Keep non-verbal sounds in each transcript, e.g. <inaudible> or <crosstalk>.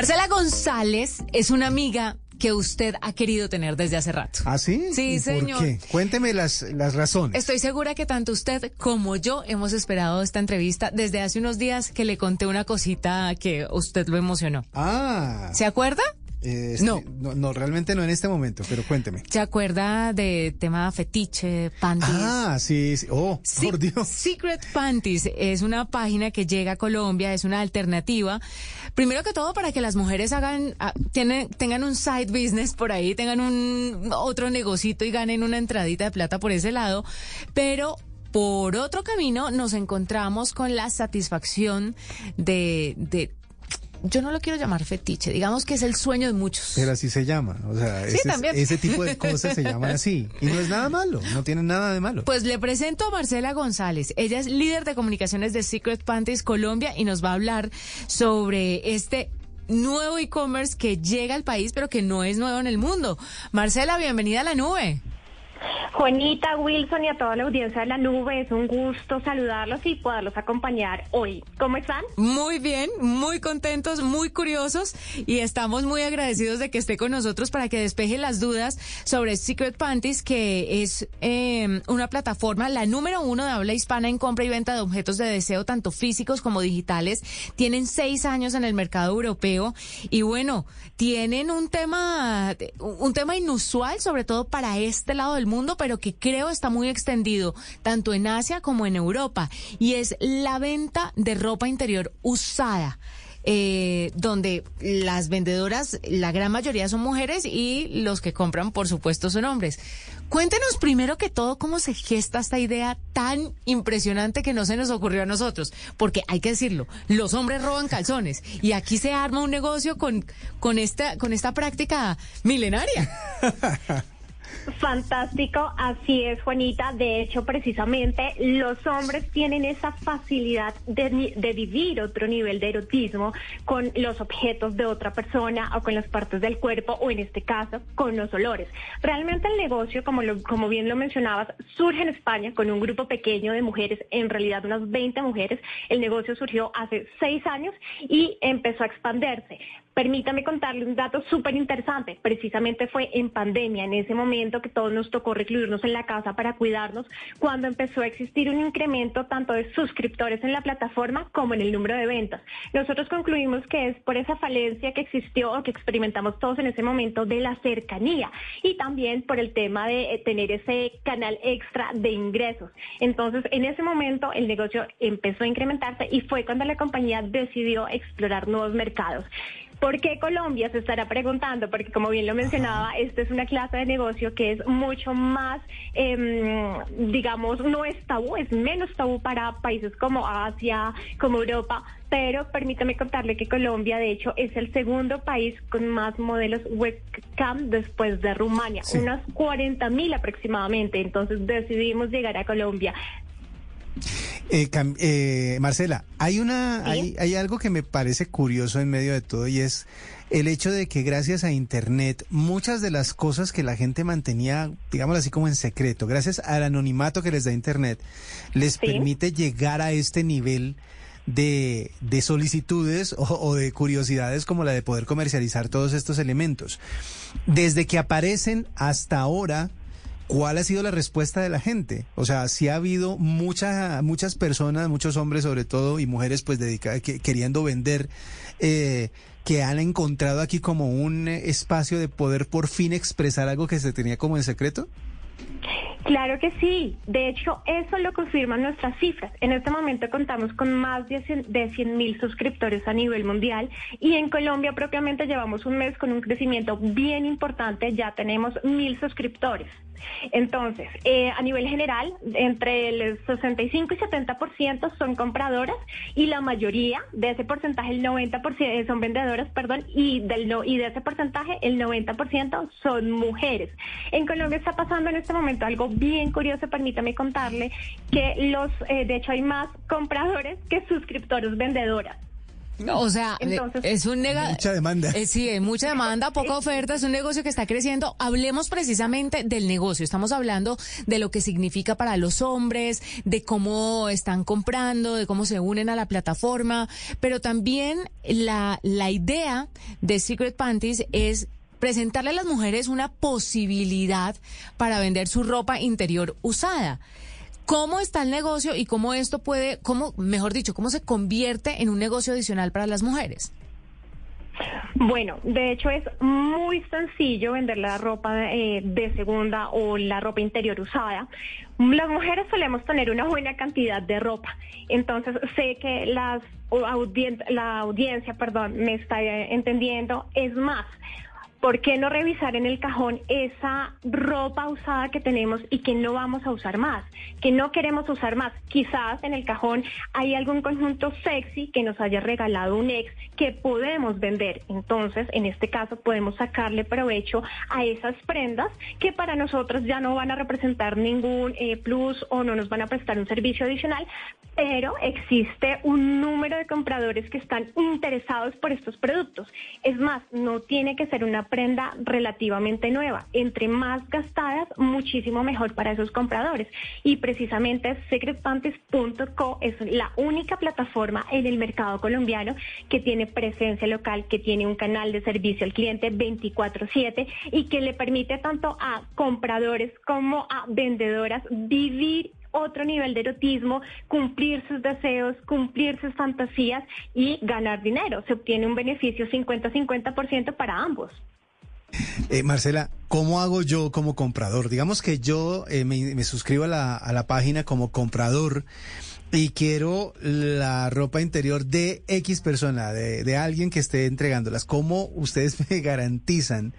Marcela González es una amiga que usted ha querido tener desde hace rato. ¿Ah, sí? Sí, ¿Y señor. ¿Por qué? Cuénteme las, las razones. Estoy segura que tanto usted como yo hemos esperado esta entrevista desde hace unos días que le conté una cosita que usted lo emocionó. Ah. ¿Se acuerda? Eh, este, No. no. Realmente no en este momento, pero cuénteme. ¿Se acuerda de tema fetiche, panties? Ah, sí, sí. Oh, Sí, por Dios. Secret Panties es una página que llega a Colombia, es una alternativa. Primero que todo para que las mujeres hagan, ah, tienen, tengan un side business por ahí, tengan un otro negocito y ganen una entradita de plata por ese lado. Pero por otro camino nos encontramos con la satisfacción de, de yo no lo quiero llamar fetiche, digamos que es el sueño de muchos. Pero así se llama. O sea, Sí, ese, también. ese tipo de cosas se llaman así. Y no es nada malo, no tiene nada de malo. Pues le presento a Marcela González. Ella es líder de comunicaciones de Secret Panties Colombia y nos va a hablar sobre este nuevo e-commerce que llega al país, pero que no es nuevo en el mundo. Marcela, bienvenida a la nube. Juanita, Wilson y a toda la audiencia de la nube, es un gusto saludarlos y poderlos acompañar hoy. ¿Cómo están? Muy bien, muy contentos, muy curiosos y estamos muy agradecidos de que esté con nosotros para que despeje las dudas sobre Secret Panties, que es eh, una plataforma, la número uno de habla hispana en compra y venta de objetos de deseo, tanto físicos como digitales. Tienen seis años en el mercado europeo y bueno, tienen un tema, un tema inusual, sobre todo para este lado del mundo, pero que creo está muy extendido tanto en Asia como en Europa y es la venta de ropa interior usada. eh, donde las vendedoras, la gran mayoría son mujeres y los que compran, por supuesto, son hombres. Cuéntenos primero que todo cómo se gesta esta idea tan impresionante que no se nos ocurrió a nosotros, porque hay que decirlo, los hombres roban calzones y aquí se arma un negocio con, con, esta, con esta práctica milenaria. <laughs> Fantástico, así es, Juanita. De hecho, precisamente los hombres tienen esa facilidad de, vivir otro nivel de erotismo con los objetos de otra persona o con las partes del cuerpo o en este caso con los olores. Realmente el negocio, como, lo- como bien lo mencionabas, surge en España con un grupo pequeño de mujeres, en realidad unas 20 mujeres. El negocio surgió hace seis años y empezó a expandirse. Permítame contarle un dato súper interesante. Precisamente fue en pandemia, en ese momento que todos nos tocó recluirnos en la casa para cuidarnos, cuando empezó a existir un incremento tanto de suscriptores en la plataforma como en el número de ventas. Nosotros concluimos que es por esa falencia que existió o que experimentamos todos en ese momento de la cercanía y también por el tema de eh, tener ese canal extra de ingresos. Entonces, en ese momento el negocio empezó a incrementarse y fue cuando la compañía decidió explorar nuevos mercados. ¿Por qué Colombia? Se estará preguntando, porque como bien lo mencionaba, esta es una clase de negocio que es mucho más, em, digamos, no es tabú, es menos tabú para países como Asia, como Europa, pero permítame contarle que Colombia, de hecho, es el segundo país con más modelos webcam después de Rumania, Sí. unas 40 mil aproximadamente, entonces decidimos llegar a Colombia. Eh, eh, Marcela, hay una, Sí. hay, hay algo que me parece curioso en medio de todo y es el hecho de que gracias a Internet muchas de las cosas que la gente mantenía, digamos así como en secreto, gracias al anonimato que les da Internet, les Sí. permite llegar a este nivel de, de solicitudes o, o de curiosidades como la de poder comercializar todos estos elementos. Desde que aparecen hasta ahora, ¿Cuál ha sido la respuesta de la gente? O sea, si ha habido mucha, muchas personas, muchos hombres sobre todo y mujeres pues dedicadas, que, queriendo vender, eh, que han encontrado aquí como un espacio de poder por fin expresar algo que se tenía como en secreto. Claro que sí. De hecho, eso lo confirman nuestras cifras. En este momento contamos con más de 100 mil suscriptores a nivel mundial y en Colombia propiamente llevamos un mes con un crecimiento bien importante. Ya tenemos mil suscriptores. Entonces, eh, a nivel general, entre el 65 y 70% son compradoras y la mayoría de ese porcentaje, el 90% son vendedoras, perdón, y, del no, y de ese porcentaje, el 90% son mujeres. En Colombia está pasando en este momento algo bien curioso, permítame contarle que los, eh, de hecho hay más compradores que suscriptores vendedoras. O sea, es un negocio. Mucha demanda. Eh, sí, hay mucha demanda, poca oferta, es un negocio que está creciendo. Hablemos precisamente del negocio. Estamos hablando de lo que significa para los hombres, de cómo están comprando, de cómo se unen a la plataforma, pero también la, la idea de Secret Panties es presentarle a las mujeres una posibilidad para vender su ropa interior usada. ¿Cómo está el negocio y cómo esto puede, cómo, mejor dicho, cómo se convierte en un negocio adicional para las mujeres? Bueno, de hecho es muy sencillo vender la ropa eh, de segunda o la ropa interior usada. Las mujeres solemos tener una buena cantidad de ropa, entonces sé que las la audiencia, perdón, me está eh, entendiendo. Es más, ¿Por qué no revisar en el cajón esa ropa usada que tenemos y que no vamos a usar más? Que no queremos usar más. Quizás en el cajón hay algún conjunto sexy que nos haya regalado un ex que podemos vender. Entonces, en este caso, podemos sacarle provecho a esas prendas que para nosotros ya no van a representar ningún eh, plus o no nos van a prestar un servicio adicional, pero existe un número de compradores que están interesados por estos productos. Es más, no tiene que ser una prenda relativamente nueva. Entre más gastadas, muchísimo mejor para esos compradores. Y precisamente secretpanties.co es la única plataforma en el mercado colombiano que tiene presencia local, que tiene un canal de servicio al cliente 24/7 y que le permite tanto a compradores como a vendedoras vivir otro nivel de erotismo, cumplir sus deseos, cumplir sus fantasías y ganar dinero. Se obtiene un beneficio 50-50% para ambos. Eh, Marcela, ¿cómo hago yo como comprador? Digamos que yo eh, me, suscribo a la, a la página como comprador y quiero la ropa interior de X persona, de, de alguien que esté entregándolas. ¿Cómo ustedes <laughs> me garantizan?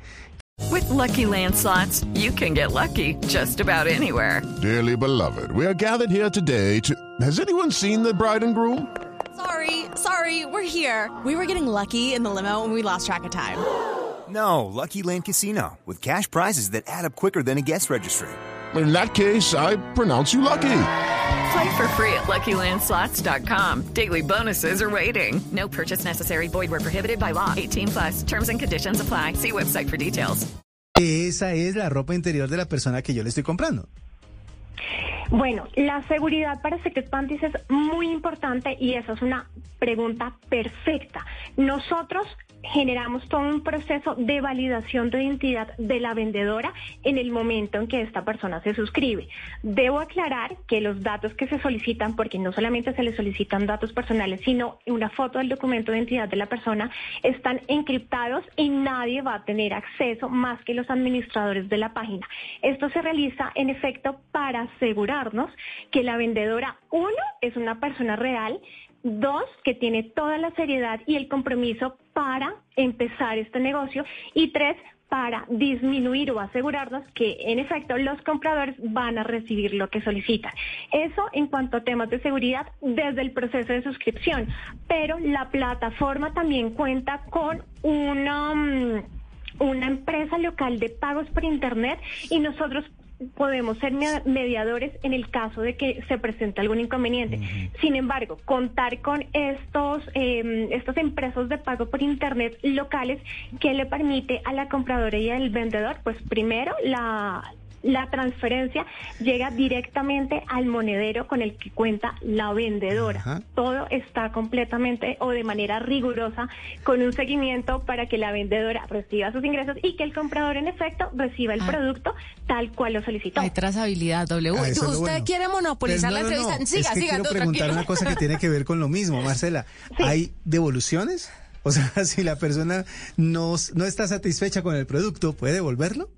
With lucky landslots, you can get lucky just about anywhere. Dearly beloved, we are gathered here today to. Has anyone seen the bride and groom? Sorry, sorry, we're here. We were getting lucky in the limo and we lost track of time. No, Lucky Land Casino, with cash prizes that add up quicker than a guest registry. In that case, I pronounce you lucky. Play for free at LuckyLandSlots.com. Daily bonuses are waiting. No purchase necessary. Void where prohibited by law. 18 plus. Terms and conditions apply. See website for details. Esa es la ropa interior de la persona que yo le estoy comprando. Bueno, la seguridad para Secret Panties es muy importante y esa es una pregunta perfecta. Nosotros generamos todo un proceso de validación de identidad de la vendedora en el momento en que esta persona se suscribe. Debo aclarar que los datos que se solicitan, porque no solamente se le solicitan datos personales, sino una foto del documento de identidad de la persona, están encriptados y nadie va a tener acceso más que los administradores de la página. Esto se realiza en efecto para asegurarnos que la vendedora, uno, es una persona real, Dos, que tiene toda la seriedad y el compromiso para empezar este negocio. Y tres, para disminuir o asegurarnos que en efecto los compradores van a recibir lo que solicitan. Eso en cuanto a temas de seguridad desde el proceso de suscripción. Pero la plataforma también cuenta con una mm, una empresa local de pagos por internet y nosotros podemos ser mediadores en el caso de que se presente algún inconveniente. Sin embargo, contar con estos eh, estas empresas de pago por internet locales que le permite a la compradora y al vendedor, pues primero la la transferencia llega directamente al monedero con el que cuenta la vendedora. Todo está completamente o de manera rigurosa con un seguimiento para que la vendedora reciba sus ingresos y que el comprador en efecto reciba el ah. producto tal cual lo solicitó. Hay trazabilidad, W. Ah, ¿Usted quiere monopolizar la entrevista? Siga, siga, quiero preguntar una cosa que tiene que ver con lo mismo, <laughs> Marcela. ¿Hay devoluciones? O sea, <laughs> si la persona no, no está satisfecha con el producto, ¿puede devolverlo?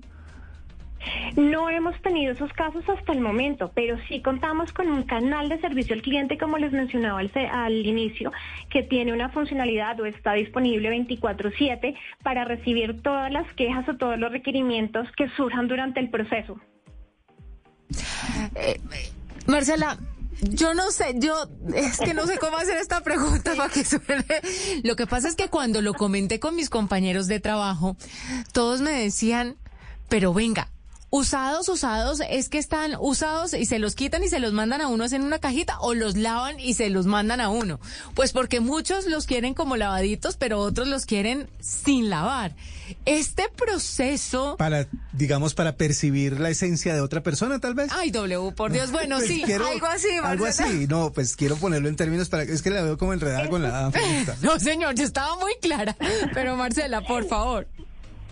No hemos tenido esos casos hasta el momento, pero sí contamos con un canal de servicio al cliente, como les mencionaba al, inicio, que tiene una funcionalidad o está disponible 24/7 para recibir todas las quejas o todos los requerimientos que surjan durante el proceso. Eh, Marcela, yo no sé, yo es que no sé cómo hacer esta pregunta para que suene. Lo que pasa es que cuando lo comenté con mis compañeros de trabajo, todos me decían, pero venga, usados, usados, es que están usados y se los quitan y se los mandan a uno en una cajita o los lavan y se los mandan a uno. Pues porque muchos los quieren como lavaditos, pero otros los quieren sin lavar. Este proceso... Para, digamos, para percibir la esencia de otra persona, tal vez. Ay, W, por Dios. Bueno, Pues sí, quiero- algo así. Algo Marcela. así. No, pues quiero ponerlo en términos para es que la veo como enredada con la. <laughs> No, señor, yo estaba muy clara. Pero Marcela, por favor.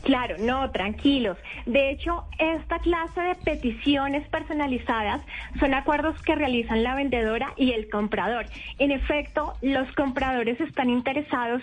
Claro, no, tranquilos. De hecho, esta clase de peticiones personalizadas son acuerdos que realizan la vendedora y el comprador. En efecto, los compradores están interesados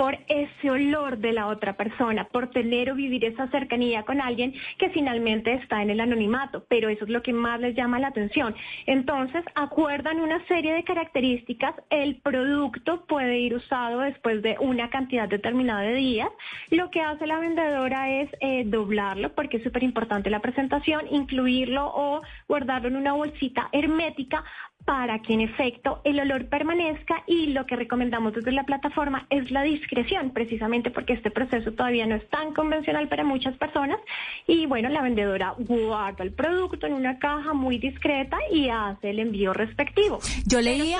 por ese olor de la otra persona, por tener o vivir esa cercanía con alguien que finalmente está en el anonimato, pero eso es lo que más les llama la atención. Entonces, acuerdan una serie de características, el producto puede ir usado después de una cantidad determinada de días, lo que hace la vendedora es eh, doblarlo, porque es súper importante la presentación, incluirlo o guardarlo en una bolsita hermética para que en efecto el olor permanezca y lo que recomendamos desde la plataforma es la discreción, precisamente porque este proceso todavía no es tan convencional para muchas personas y bueno, la vendedora guarda el producto en una caja muy discreta y hace el envío respectivo. Yo leía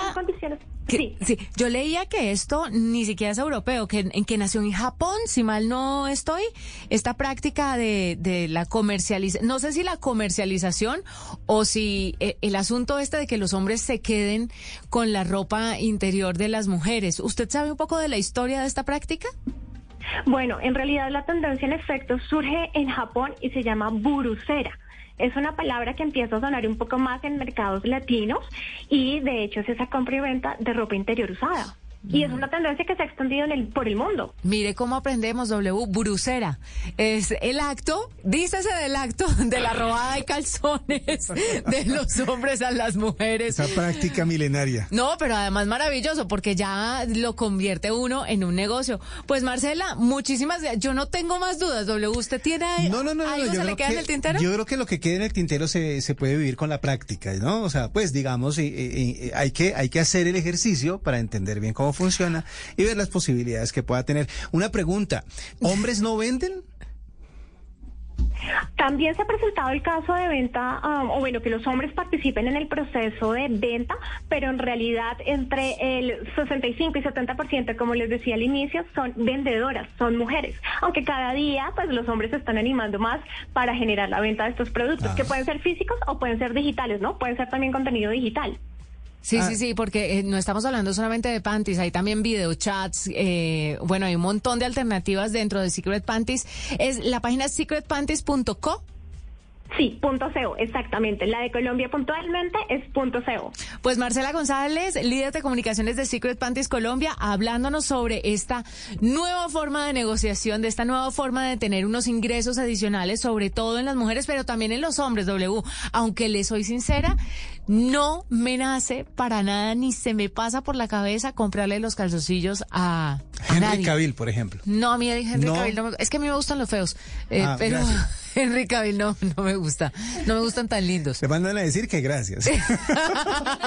que- sí. sí, yo leía que esto ni siquiera es europeo, que, en que nació en Japón, si mal no estoy, esta práctica de, de la comercialización, no sé si la comercialización o si eh, el asunto este de que los hombres se queden con la ropa interior de las mujeres. ¿Usted sabe un poco de la historia de esta práctica? Bueno, en realidad la tendencia en efecto surge en Japón y se llama burucera. Es una palabra que empieza a sonar un poco más en mercados latinos y de hecho es esa compra y venta de ropa interior usada. Y es una tendencia que se ha extendido en el, por el mundo. Mire cómo aprendemos, W, burucera. Es el acto, dícese del acto de la robada de calzones de los hombres a las mujeres. Esa práctica milenaria. No, pero además maravilloso porque ya lo convierte uno en un negocio. Pues Marcela, muchísimas gracias. Yo no tengo más dudas. W, ¿usted tiene No, no, no, no, algo yo se le creo queda que, en el tintero? Yo creo que lo que queda en el tintero se, se puede vivir con la práctica, ¿no? O sea, pues digamos, y- y- y hay que hay que hacer el ejercicio para entender bien cómo funciona y ver las posibilidades que pueda tener. Una pregunta, ¿hombres no venden? También se ha presentado el caso de venta, ah, o bueno, que los hombres participen en el proceso de venta, pero en realidad entre el 65 y 70%, como les decía al inicio, son vendedoras, son mujeres. Aunque cada día, pues los hombres se están animando más para generar la venta de estos productos, Ah. que pueden ser físicos o pueden ser digitales, ¿no? Pueden ser también contenido digital. Sí, Ah. sí, sí, porque eh, no estamos hablando solamente de panties, hay también videochats, eh, bueno, hay un montón de alternativas dentro de Secret Panties. Es la página es secretpanties.co. Sí, punto CO, exactamente. La de Colombia puntualmente es punto CO. Pues Marcela González, líder de comunicaciones de Secret Panties Colombia, hablándonos sobre esta nueva forma de negociación, de esta nueva forma de tener unos ingresos adicionales, sobre todo en las mujeres, pero también en los hombres, W. Aunque le soy sincera, no me nace para nada ni se me pasa por la cabeza comprarle los calzoncillos a, a Henry nadie. Cavill, por ejemplo. No, a mí Henry No. Cavill no me- es que a mí me gustan los feos, eh, Ah, pero gracias. <laughs> Henry Cavill no, no me gusta, no me gustan tan lindos. Te mandan a decir que gracias. <laughs>